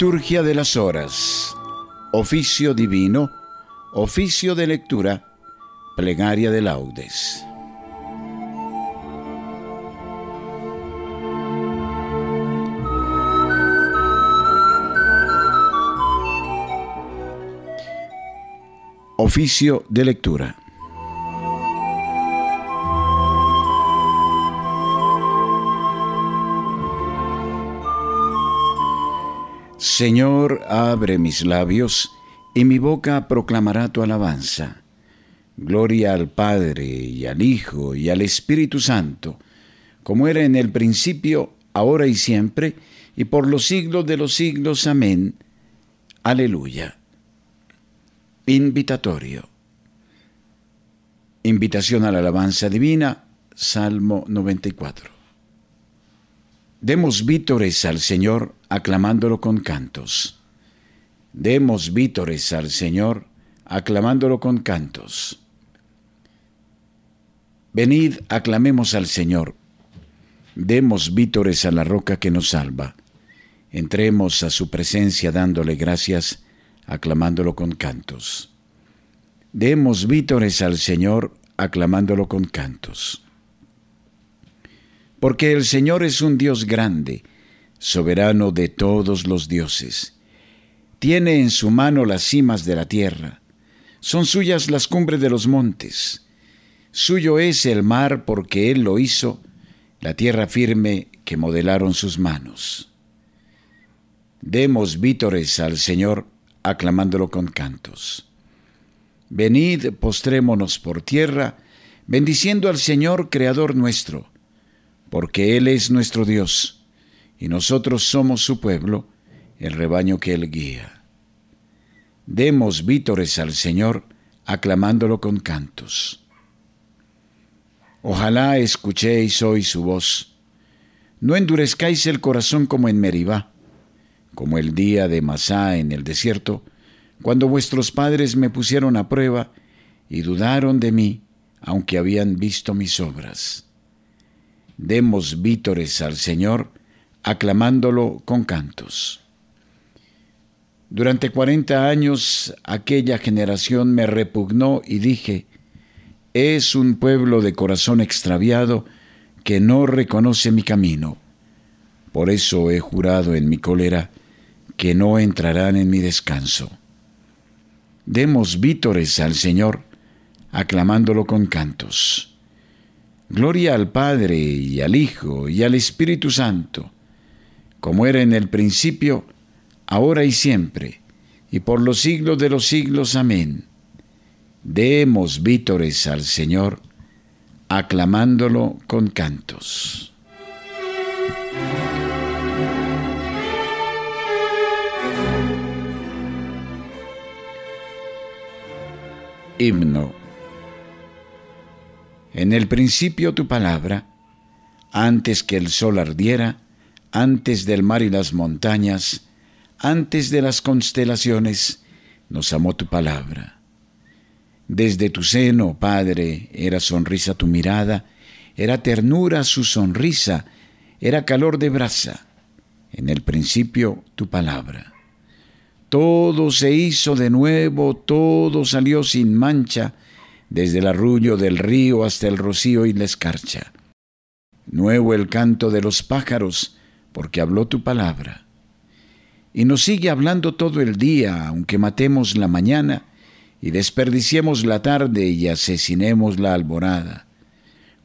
Liturgia de las Horas. Oficio Divino. Oficio de Lectura. Plegaria de Laudes. Oficio de Lectura. Señor, abre mis labios, y mi boca proclamará tu alabanza. Gloria al Padre, y al Hijo, y al Espíritu Santo, como era en el principio, ahora y siempre, y por los siglos de los siglos. Amén. Aleluya. Invitatorio. Invitación a la alabanza divina, Salmo 94. Demos vítores al Señor aclamándolo con cantos. Demos vítores al Señor aclamándolo con cantos. Venid, aclamemos al Señor. Demos vítores a la roca que nos salva. Entremos a su presencia dándole gracias, aclamándolo con cantos. Demos vítores al Señor aclamándolo con cantos porque el Señor es un Dios grande, soberano de todos los dioses. Tiene en su mano las cimas de la tierra, son suyas las cumbres de los montes. Suyo es el mar porque Él lo hizo, la tierra firme que modelaron sus manos. Demos vítores al Señor, aclamándolo con cantos. Venid, postrémonos por tierra, bendiciendo al Señor, Creador nuestro porque Él es nuestro Dios, y nosotros somos su pueblo, el rebaño que Él guía. Demos vítores al Señor, aclamándolo con cantos. Ojalá escuchéis hoy su voz. No endurezcáis el corazón como en Meribá, como el día de Masá en el desierto, cuando vuestros padres me pusieron a prueba y dudaron de mí, aunque habían visto mis obras demos vítores al Señor, aclamándolo con cantos. Durante cuarenta años aquella generación me repugnó y dije, es un pueblo de corazón extraviado que no reconoce mi camino. Por eso he jurado en mi cólera que no entrarán en mi descanso. Demos vítores al Señor, aclamándolo con cantos. Gloria al Padre y al Hijo y al Espíritu Santo, como era en el principio, ahora y siempre, y por los siglos de los siglos. Amén. Demos vítores al Señor, aclamándolo con cantos. Himno en el principio tu palabra, antes que el sol ardiera, antes del mar y las montañas, antes de las constelaciones, nos amó tu palabra. Desde tu seno, Padre, era sonrisa tu mirada, era ternura su sonrisa, era calor de brasa. En el principio tu palabra. Todo se hizo de nuevo, todo salió sin mancha, desde el arrullo del río hasta el rocío y la escarcha. Nuevo el canto de los pájaros, porque habló tu palabra. Y nos sigue hablando todo el día, aunque matemos la mañana y desperdiciemos la tarde y asesinemos la alborada,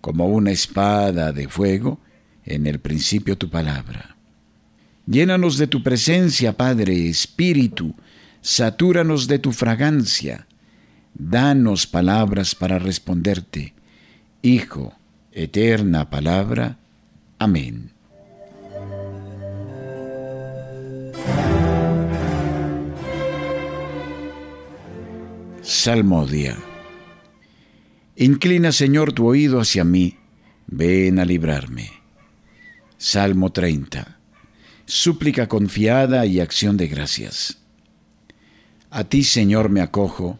como una espada de fuego, en el principio tu palabra. Llénanos de tu presencia, Padre, Espíritu, satúranos de tu fragancia, danos palabras para responderte. Hijo, eterna palabra. Amén. Salmodia. Inclina, Señor, tu oído hacia mí, ven a librarme. Salmo 30. Súplica confiada y acción de gracias. A ti, Señor, me acojo,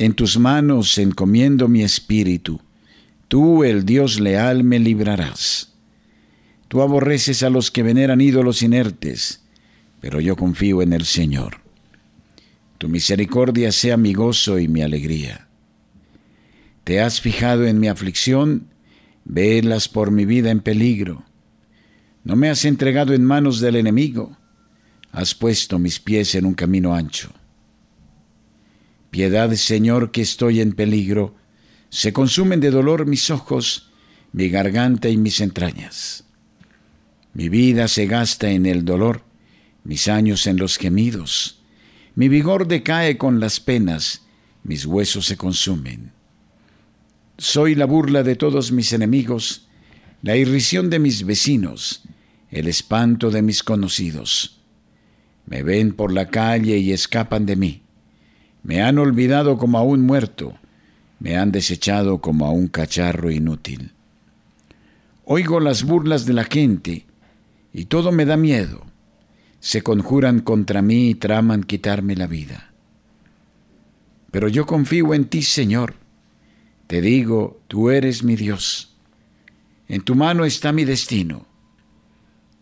En tus manos encomiendo mi espíritu, tú, el Dios leal, me librarás. Tú aborreces a los que veneran ídolos inertes, pero yo confío en el Señor. Tu misericordia sea mi gozo y mi alegría. Te has fijado en mi aflicción, velas por mi vida en peligro. No me has entregado en manos del enemigo, has puesto mis pies en un camino ancho. Piedad, Señor, que estoy en peligro, se consumen de dolor mis ojos, mi garganta y mis entrañas. Mi vida se gasta en el dolor, mis años en los gemidos. Mi vigor decae con las penas, mis huesos se consumen. Soy la burla de todos mis enemigos, la irrisión de mis vecinos, el espanto de mis conocidos. Me ven por la calle y escapan de mí. Me han olvidado como a un muerto, me han desechado como a un cacharro inútil. Oigo las burlas de la gente y todo me da miedo. Se conjuran contra mí y traman quitarme la vida. Pero yo confío en ti, Señor te digo, tú eres mi Dios. En tu mano está mi destino.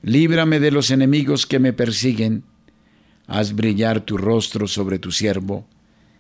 Líbrame de los enemigos que me persiguen. Haz brillar tu rostro sobre tu siervo.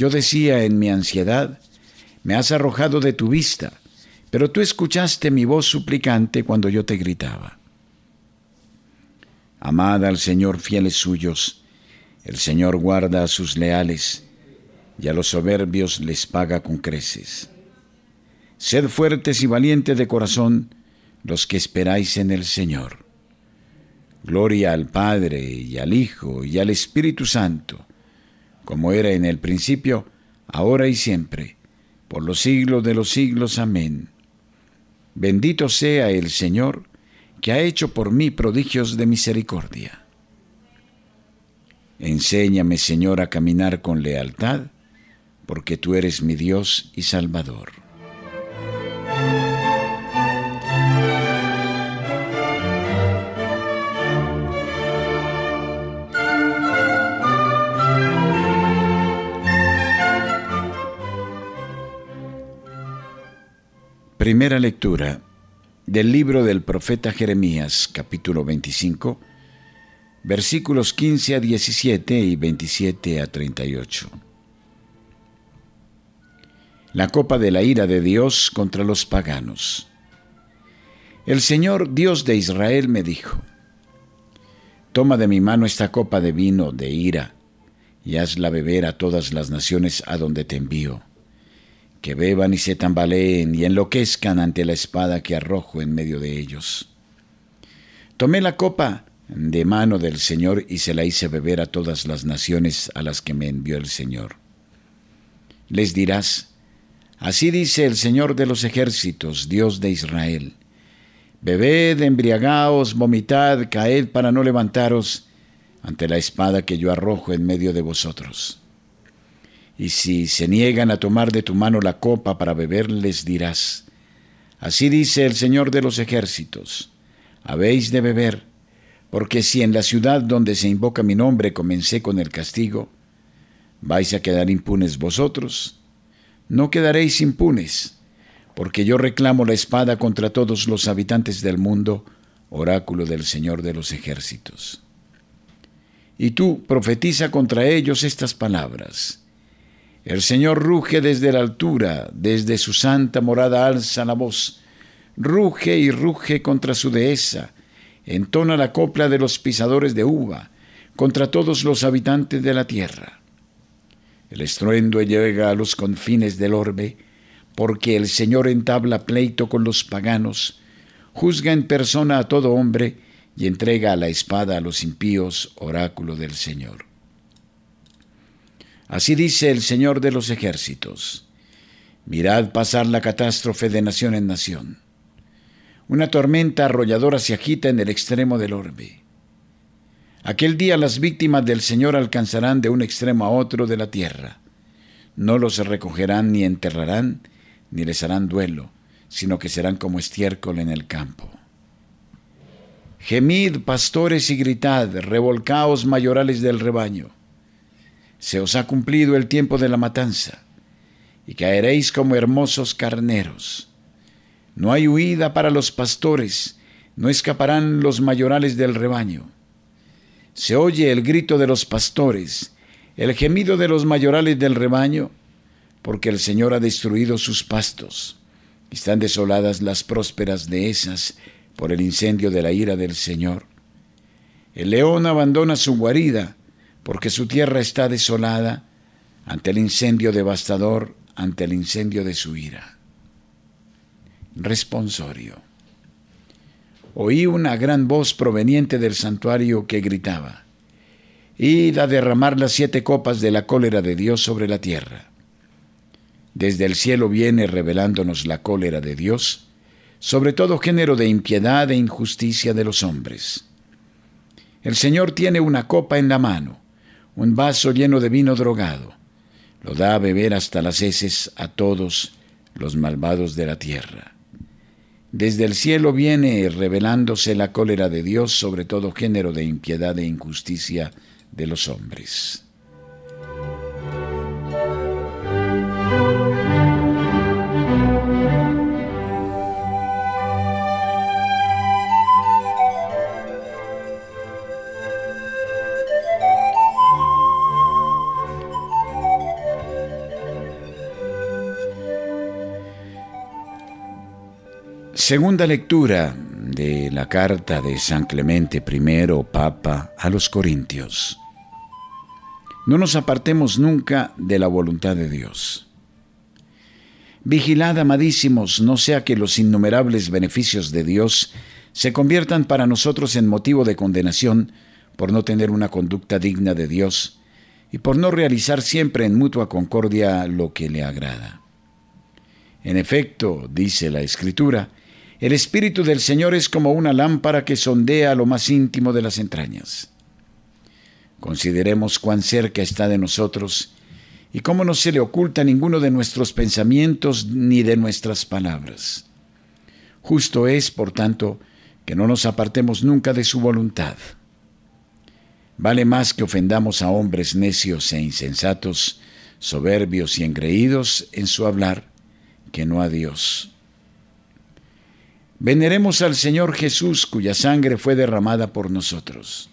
Yo decía en mi ansiedad, me has arrojado de tu vista, pero tú escuchaste mi voz suplicante cuando yo te gritaba. Amad al Señor fieles suyos, el Señor guarda a sus leales, y a los soberbios les paga con creces. Sed fuertes y valientes de corazón los que esperáis en el Señor. Gloria al Padre y al Hijo y al Espíritu Santo, como era en el principio, ahora y siempre, por los siglos de los siglos. Amén. Bendito sea el Señor, que ha hecho por mí prodigios de misericordia. Enséñame, Señor, a caminar con lealtad, porque tú eres mi Dios y Salvador. Primera lectura del libro del profeta Jeremías, capítulo 25, versículos 15 a 17 y 27 a 38 la copa de la ira de Dios contra los paganos. El Señor Dios de Israel me dijo, Toma de mi mano esta copa de vino de ira y hazla beber a todas las naciones a donde te envío, que beban y se tambaleen y enloquezcan ante la espada que arrojo en medio de ellos. Tomé la copa de mano del Señor y se la hice beber a todas las naciones a las que me envió el Señor. Les dirás, Así dice el Señor de los ejércitos, Dios de Israel. Bebed, embriagaos, vomitad, caed para no levantaros ante la espada que yo arrojo en medio de vosotros. Y si se niegan a tomar de tu mano la copa para beber, les dirás, Así dice el Señor de los ejércitos, habéis de beber, porque si en la ciudad donde se invoca mi nombre comencé con el castigo, vais a quedar impunes vosotros, no quedaréis impunes, porque yo reclamo la espada contra todos los habitantes del mundo, oráculo del Señor de los ejércitos. Y tú profetiza contra ellos estas palabras. El Señor ruge desde la altura, desde su santa morada alza la voz, ruge y ruge contra su dehesa, entona la copla de los pisadores de uva, contra todos los habitantes de la tierra. El estruendo llega a los confines del orbe, porque el Señor entabla pleito con los paganos, juzga en persona a todo hombre y entrega a la espada a los impíos, oráculo del Señor. Así dice el Señor de los ejércitos. Mirad pasar la catástrofe de nación en nación. Una tormenta arrolladora se agita en el extremo del orbe. Aquel día las víctimas del Señor alcanzarán de un extremo a otro de la tierra. No los recogerán ni enterrarán, ni les harán duelo, sino que serán como estiércol en el campo. Gemid, pastores, y gritad, revolcaos mayorales del rebaño. Se os ha cumplido el tiempo de la matanza, y caeréis como hermosos carneros. No hay huida para los pastores, no escaparán los mayorales del rebaño se oye el grito de los pastores, el gemido de los mayorales del rebaño, porque el Señor ha destruido sus pastos. Están desoladas las prósperas dehesas por el incendio de la ira del Señor. El león abandona su guarida, porque su tierra está desolada ante el incendio devastador, ante el incendio de su ira. Responsorio oí una gran voz proveniente del santuario que gritaba, Id a derramar las siete copas de la cólera de Dios sobre la tierra. Desde el cielo viene revelándonos la cólera de Dios sobre todo género de impiedad e injusticia de los hombres. El Señor tiene una copa en la mano, un vaso lleno de vino drogado. Lo da a beber hasta las heces a todos los malvados de la tierra. Desde el cielo viene revelándose la cólera de Dios sobre todo género de impiedad e injusticia de los hombres. Segunda lectura de la carta de San Clemente I, Papa, a los Corintios. No nos apartemos nunca de la voluntad de Dios. Vigilad, amadísimos, no sea que los innumerables beneficios de Dios se conviertan para nosotros en motivo de condenación por no tener una conducta digna de Dios y por no realizar siempre en mutua concordia lo que le agrada. En efecto, dice la Escritura, el Espíritu del Señor es como una lámpara que sondea lo más íntimo de las entrañas. Consideremos cuán cerca está de nosotros y cómo no se le oculta ninguno de nuestros pensamientos ni de nuestras palabras. Justo es, por tanto, que no nos apartemos nunca de su voluntad. Vale más que ofendamos a hombres necios e insensatos, soberbios y engreídos en su hablar, que no a Dios. Veneremos al Señor Jesús cuya sangre fue derramada por nosotros.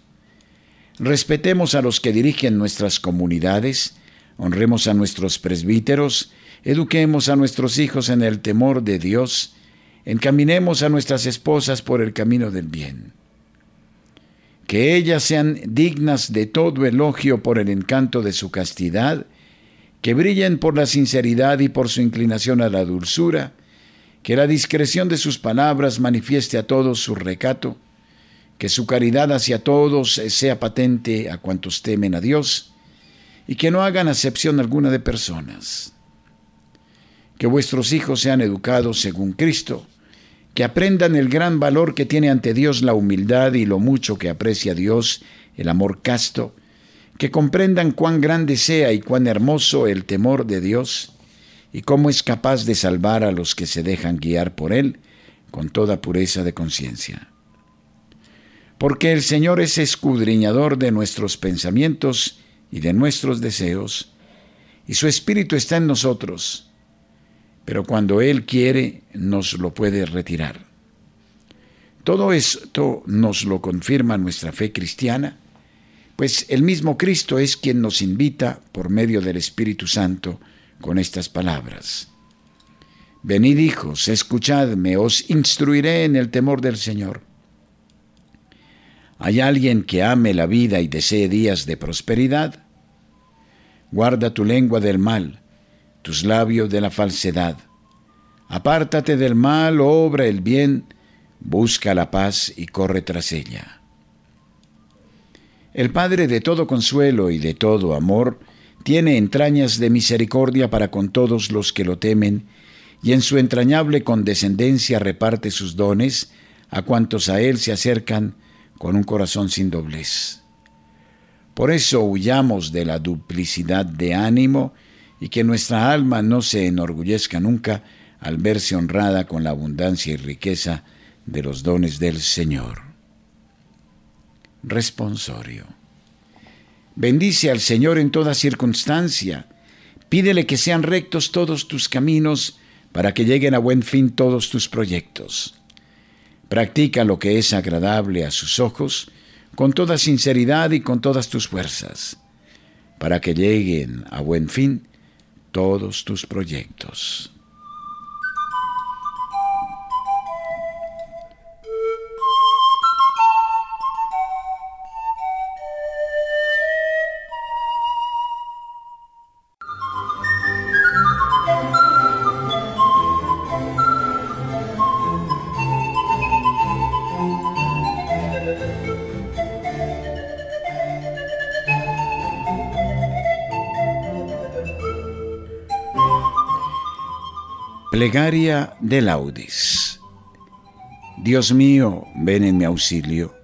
Respetemos a los que dirigen nuestras comunidades, honremos a nuestros presbíteros, eduquemos a nuestros hijos en el temor de Dios, encaminemos a nuestras esposas por el camino del bien. Que ellas sean dignas de todo elogio por el encanto de su castidad, que brillen por la sinceridad y por su inclinación a la dulzura, que la discreción de sus palabras manifieste a todos su recato, que su caridad hacia todos sea patente a cuantos temen a Dios, y que no hagan acepción alguna de personas. Que vuestros hijos sean educados según Cristo, que aprendan el gran valor que tiene ante Dios la humildad y lo mucho que aprecia Dios el amor casto, que comprendan cuán grande sea y cuán hermoso el temor de Dios, y cómo es capaz de salvar a los que se dejan guiar por Él con toda pureza de conciencia. Porque el Señor es escudriñador de nuestros pensamientos y de nuestros deseos, y su Espíritu está en nosotros, pero cuando Él quiere nos lo puede retirar. Todo esto nos lo confirma nuestra fe cristiana, pues el mismo Cristo es quien nos invita, por medio del Espíritu Santo, con estas palabras. Venid hijos, escuchadme, os instruiré en el temor del Señor. ¿Hay alguien que ame la vida y desee días de prosperidad? Guarda tu lengua del mal, tus labios de la falsedad. Apártate del mal, obra el bien, busca la paz y corre tras ella. El Padre de todo consuelo y de todo amor tiene entrañas de misericordia para con todos los que lo temen, y en su entrañable condescendencia reparte sus dones a cuantos a Él se acercan con un corazón sin doblez. Por eso huyamos de la duplicidad de ánimo y que nuestra alma no se enorgullezca nunca al verse honrada con la abundancia y riqueza de los dones del Señor. Responsorio. Bendice al Señor en toda circunstancia. Pídele que sean rectos todos tus caminos para que lleguen a buen fin todos tus proyectos. Practica lo que es agradable a sus ojos con toda sinceridad y con todas tus fuerzas, para que lleguen a buen fin todos tus proyectos. Plegaria de Laudis. Dios mío, ven en mi auxilio.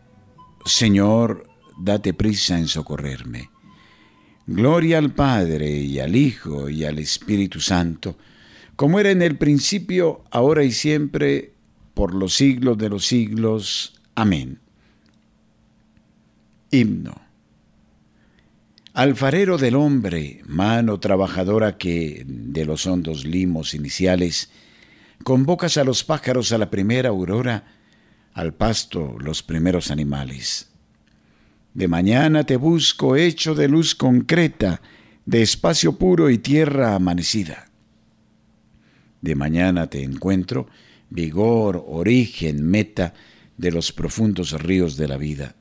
Señor, date prisa en socorrerme. Gloria al Padre y al Hijo y al Espíritu Santo, como era en el principio, ahora y siempre, por los siglos de los siglos. Amén. Himno. Alfarero del hombre, mano trabajadora que, de los hondos limos iniciales, convocas a los pájaros a la primera aurora, al pasto los primeros animales. De mañana te busco hecho de luz concreta, de espacio puro y tierra amanecida. De mañana te encuentro, vigor, origen, meta de los profundos ríos de la vida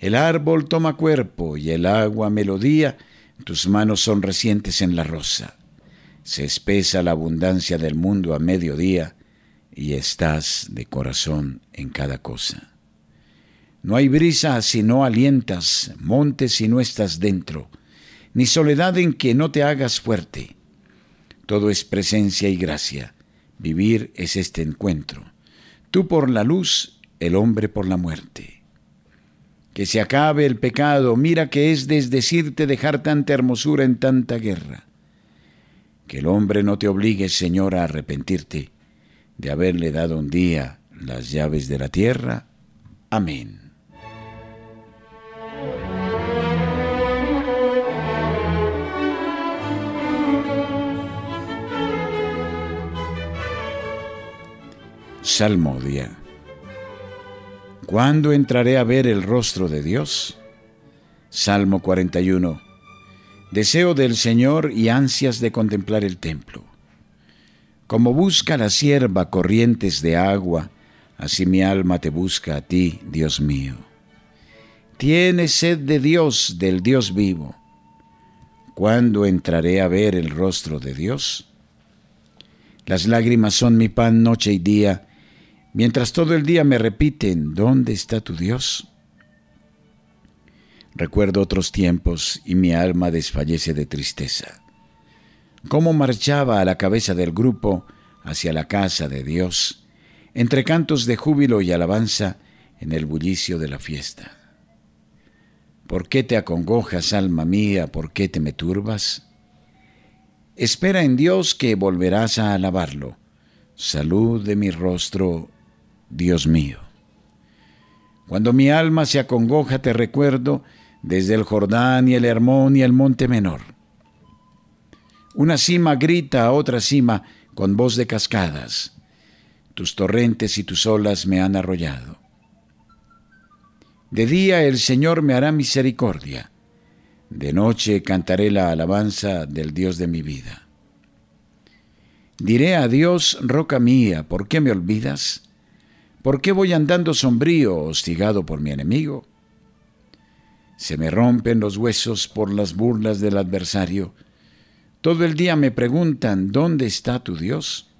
el árbol toma cuerpo y el agua melodía, tus manos son recientes en la rosa. Se espesa la abundancia del mundo a mediodía y estás de corazón en cada cosa. No hay brisa si no alientas, montes si no estás dentro, ni soledad en que no te hagas fuerte. Todo es presencia y gracia. Vivir es este encuentro. Tú por la luz, el hombre por la muerte que se acabe el pecado, mira que es desdecirte dejar tanta hermosura en tanta guerra. Que el hombre no te obligue, Señor, a arrepentirte de haberle dado un día las llaves de la tierra. Amén. Salmodia. ¿Cuándo entraré a ver el rostro de Dios? Salmo 41. Deseo del Señor y ansias de contemplar el templo. Como busca la sierva corrientes de agua, así mi alma te busca a ti, Dios mío. Tiene sed de Dios, del Dios vivo. ¿Cuándo entraré a ver el rostro de Dios? Las lágrimas son mi pan noche y día, mientras todo el día me repiten, ¿dónde está tu Dios? Recuerdo otros tiempos y mi alma desfallece de tristeza. Cómo marchaba a la cabeza del grupo hacia la casa de Dios, entre cantos de júbilo y alabanza en el bullicio de la fiesta. ¿Por qué te acongojas, alma mía? ¿Por qué te me turbas? Espera en Dios que volverás a alabarlo. Salud de mi rostro Dios mío. Cuando mi alma se acongoja te recuerdo desde el Jordán y el Hermón y el Monte Menor. Una cima grita a otra cima con voz de cascadas. Tus torrentes y tus olas me han arrollado. De día el Señor me hará misericordia. De noche cantaré la alabanza del Dios de mi vida. Diré a Dios, roca mía, ¿por qué me olvidas? ¿Por qué voy andando sombrío, hostigado por mi enemigo? Se me rompen los huesos por las burlas del adversario. Todo el día me preguntan, ¿dónde está tu Dios?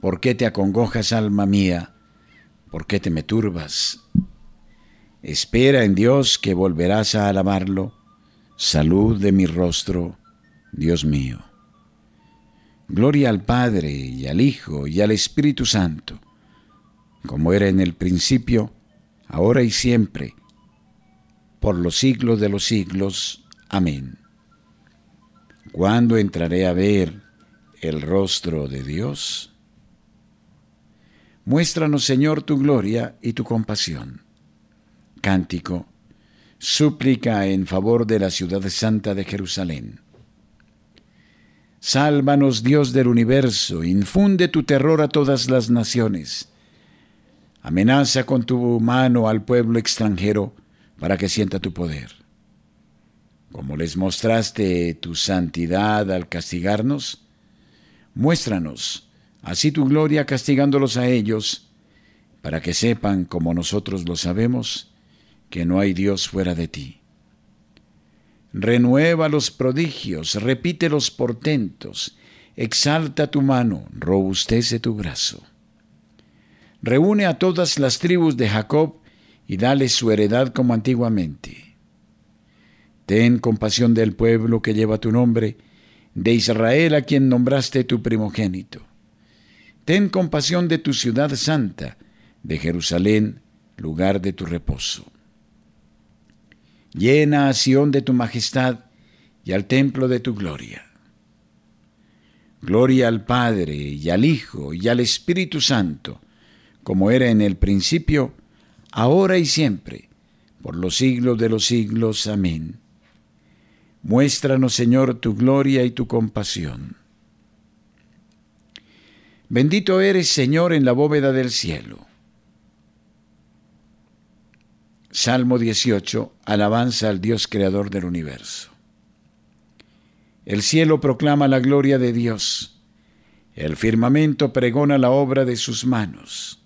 ¿Por qué te acongojas, alma mía? ¿Por qué te me turbas? Espera en Dios que volverás a alabarlo. Salud de mi rostro, Dios mío. Gloria al Padre y al Hijo y al Espíritu Santo, como era en el principio, ahora y siempre, por los siglos de los siglos. Amén. ¿Cuándo entraré a ver el rostro de Dios? Muéstranos, Señor, tu gloria y tu compasión. Cántico, súplica en favor de la ciudad santa de Jerusalén. Sálvanos, Dios del universo, infunde tu terror a todas las naciones. Amenaza con tu mano al pueblo extranjero para que sienta tu poder. Como les mostraste tu santidad al castigarnos, muéstranos así tu gloria castigándolos a ellos, para que sepan, como nosotros lo sabemos, que no hay Dios fuera de ti. Renueva los prodigios, repite los portentos, exalta tu mano, robustece tu brazo. Reúne a todas las tribus de Jacob y dale su heredad como antiguamente. Ten compasión del pueblo que lleva tu nombre, de Israel a quien nombraste tu primogénito. Ten compasión de tu ciudad santa, de Jerusalén, lugar de tu reposo. Llena a Sión de tu majestad y al templo de tu gloria. Gloria al Padre y al Hijo y al Espíritu Santo, como era en el principio, ahora y siempre, por los siglos de los siglos. Amén. Muéstranos, Señor, tu gloria y tu compasión. Bendito eres, Señor, en la bóveda del cielo. Salmo 18, alabanza al Dios creador del universo. El cielo proclama la gloria de Dios, el firmamento pregona la obra de sus manos.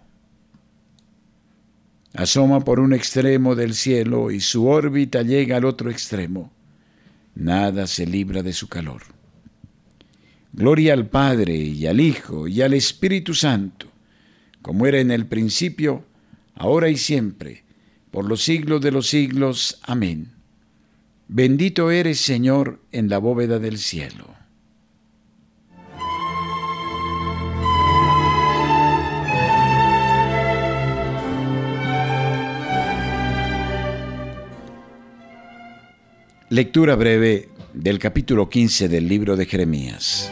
asoma por un extremo del cielo y su órbita llega al otro extremo. Nada se libra de su calor. Gloria al Padre y al Hijo y al Espíritu Santo, como era en el principio, ahora y siempre, por los siglos de los siglos. Amén. Bendito eres, Señor, en la bóveda del cielo. Lectura breve del capítulo 15 del libro de Jeremías.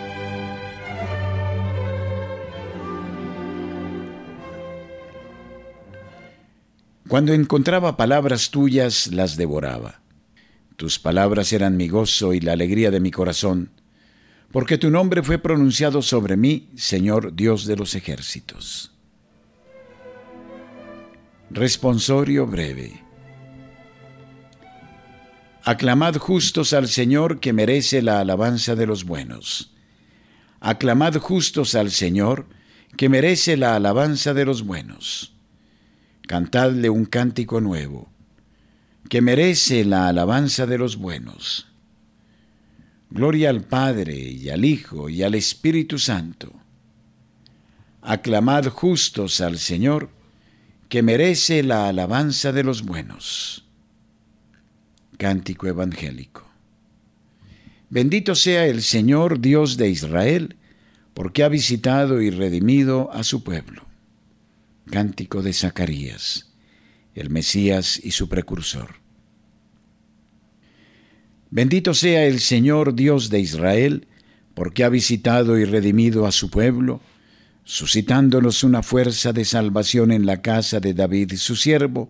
Cuando encontraba palabras tuyas, las devoraba. Tus palabras eran mi gozo y la alegría de mi corazón, porque tu nombre fue pronunciado sobre mí, Señor Dios de los ejércitos. Responsorio breve. Aclamad justos al Señor que merece la alabanza de los buenos. Aclamad justos al Señor que merece la alabanza de los buenos. Cantadle un cántico nuevo, que merece la alabanza de los buenos. Gloria al Padre y al Hijo y al Espíritu Santo. Aclamad justos al Señor, que merece la alabanza de los buenos. Cántico Evangélico. Bendito sea el Señor Dios de Israel, porque ha visitado y redimido a su pueblo. Cántico de Zacarías, el Mesías y su precursor. Bendito sea el Señor Dios de Israel, porque ha visitado y redimido a su pueblo, suscitándonos una fuerza de salvación en la casa de David su siervo,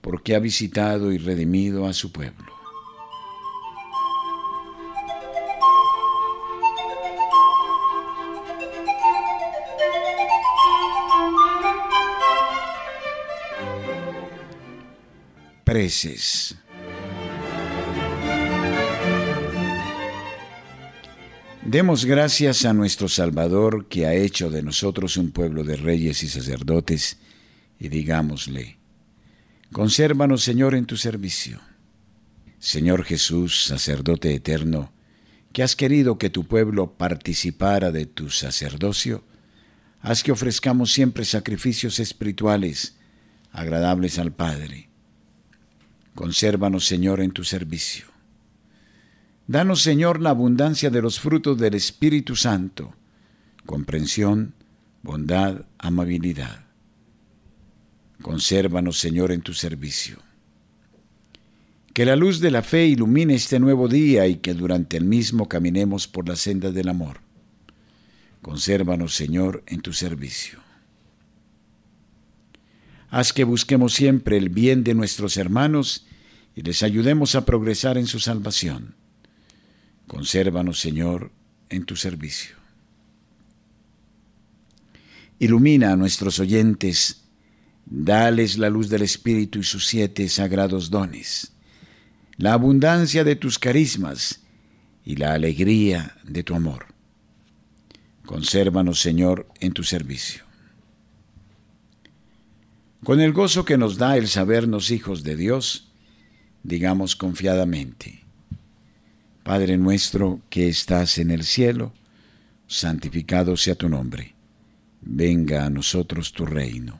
porque ha visitado y redimido a su pueblo. preces. Demos gracias a nuestro Salvador que ha hecho de nosotros un pueblo de reyes y sacerdotes y digámosle, consérvanos Señor en tu servicio. Señor Jesús, sacerdote eterno, que has querido que tu pueblo participara de tu sacerdocio, haz que ofrezcamos siempre sacrificios espirituales agradables al Padre Consérvanos, Señor, en tu servicio. Danos, Señor, la abundancia de los frutos del Espíritu Santo, comprensión, bondad, amabilidad. Consérvanos, Señor, en tu servicio. Que la luz de la fe ilumine este nuevo día y que durante el mismo caminemos por la senda del amor. Consérvanos, Señor, en tu servicio. Haz que busquemos siempre el bien de nuestros hermanos y les ayudemos a progresar en su salvación. Consérvanos, Señor, en tu servicio. Ilumina a nuestros oyentes, dales la luz del Espíritu y sus siete sagrados dones, la abundancia de tus carismas y la alegría de tu amor. Consérvanos, Señor, en tu servicio. Con el gozo que nos da el sabernos hijos de Dios, digamos confiadamente, Padre nuestro que estás en el cielo, santificado sea tu nombre, venga a nosotros tu reino,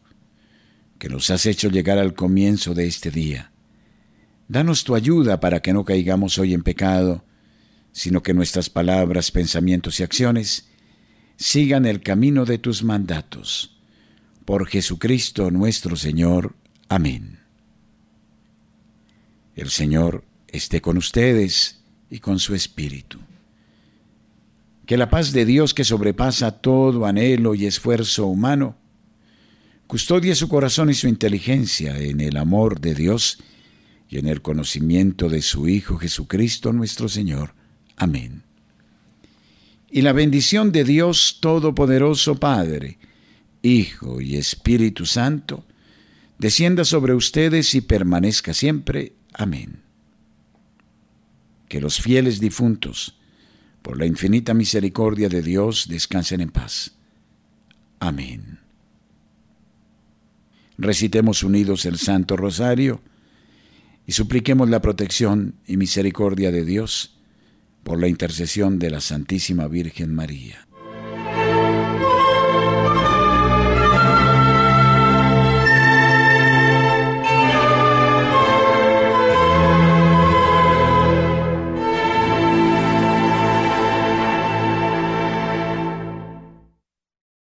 que nos has hecho llegar al comienzo de este día, danos tu ayuda para que no caigamos hoy en pecado, sino que nuestras palabras, pensamientos y acciones sigan el camino de tus mandatos. Por Jesucristo nuestro Señor. Amén. El Señor esté con ustedes y con su espíritu. Que la paz de Dios que sobrepasa todo anhelo y esfuerzo humano, custodie su corazón y su inteligencia en el amor de Dios y en el conocimiento de su Hijo Jesucristo nuestro Señor. Amén. Y la bendición de Dios Todopoderoso Padre, Hijo y Espíritu Santo, descienda sobre ustedes y permanezca siempre. Amén que los fieles difuntos, por la infinita misericordia de Dios, descansen en paz. Amén. Recitemos unidos el Santo Rosario y supliquemos la protección y misericordia de Dios por la intercesión de la Santísima Virgen María.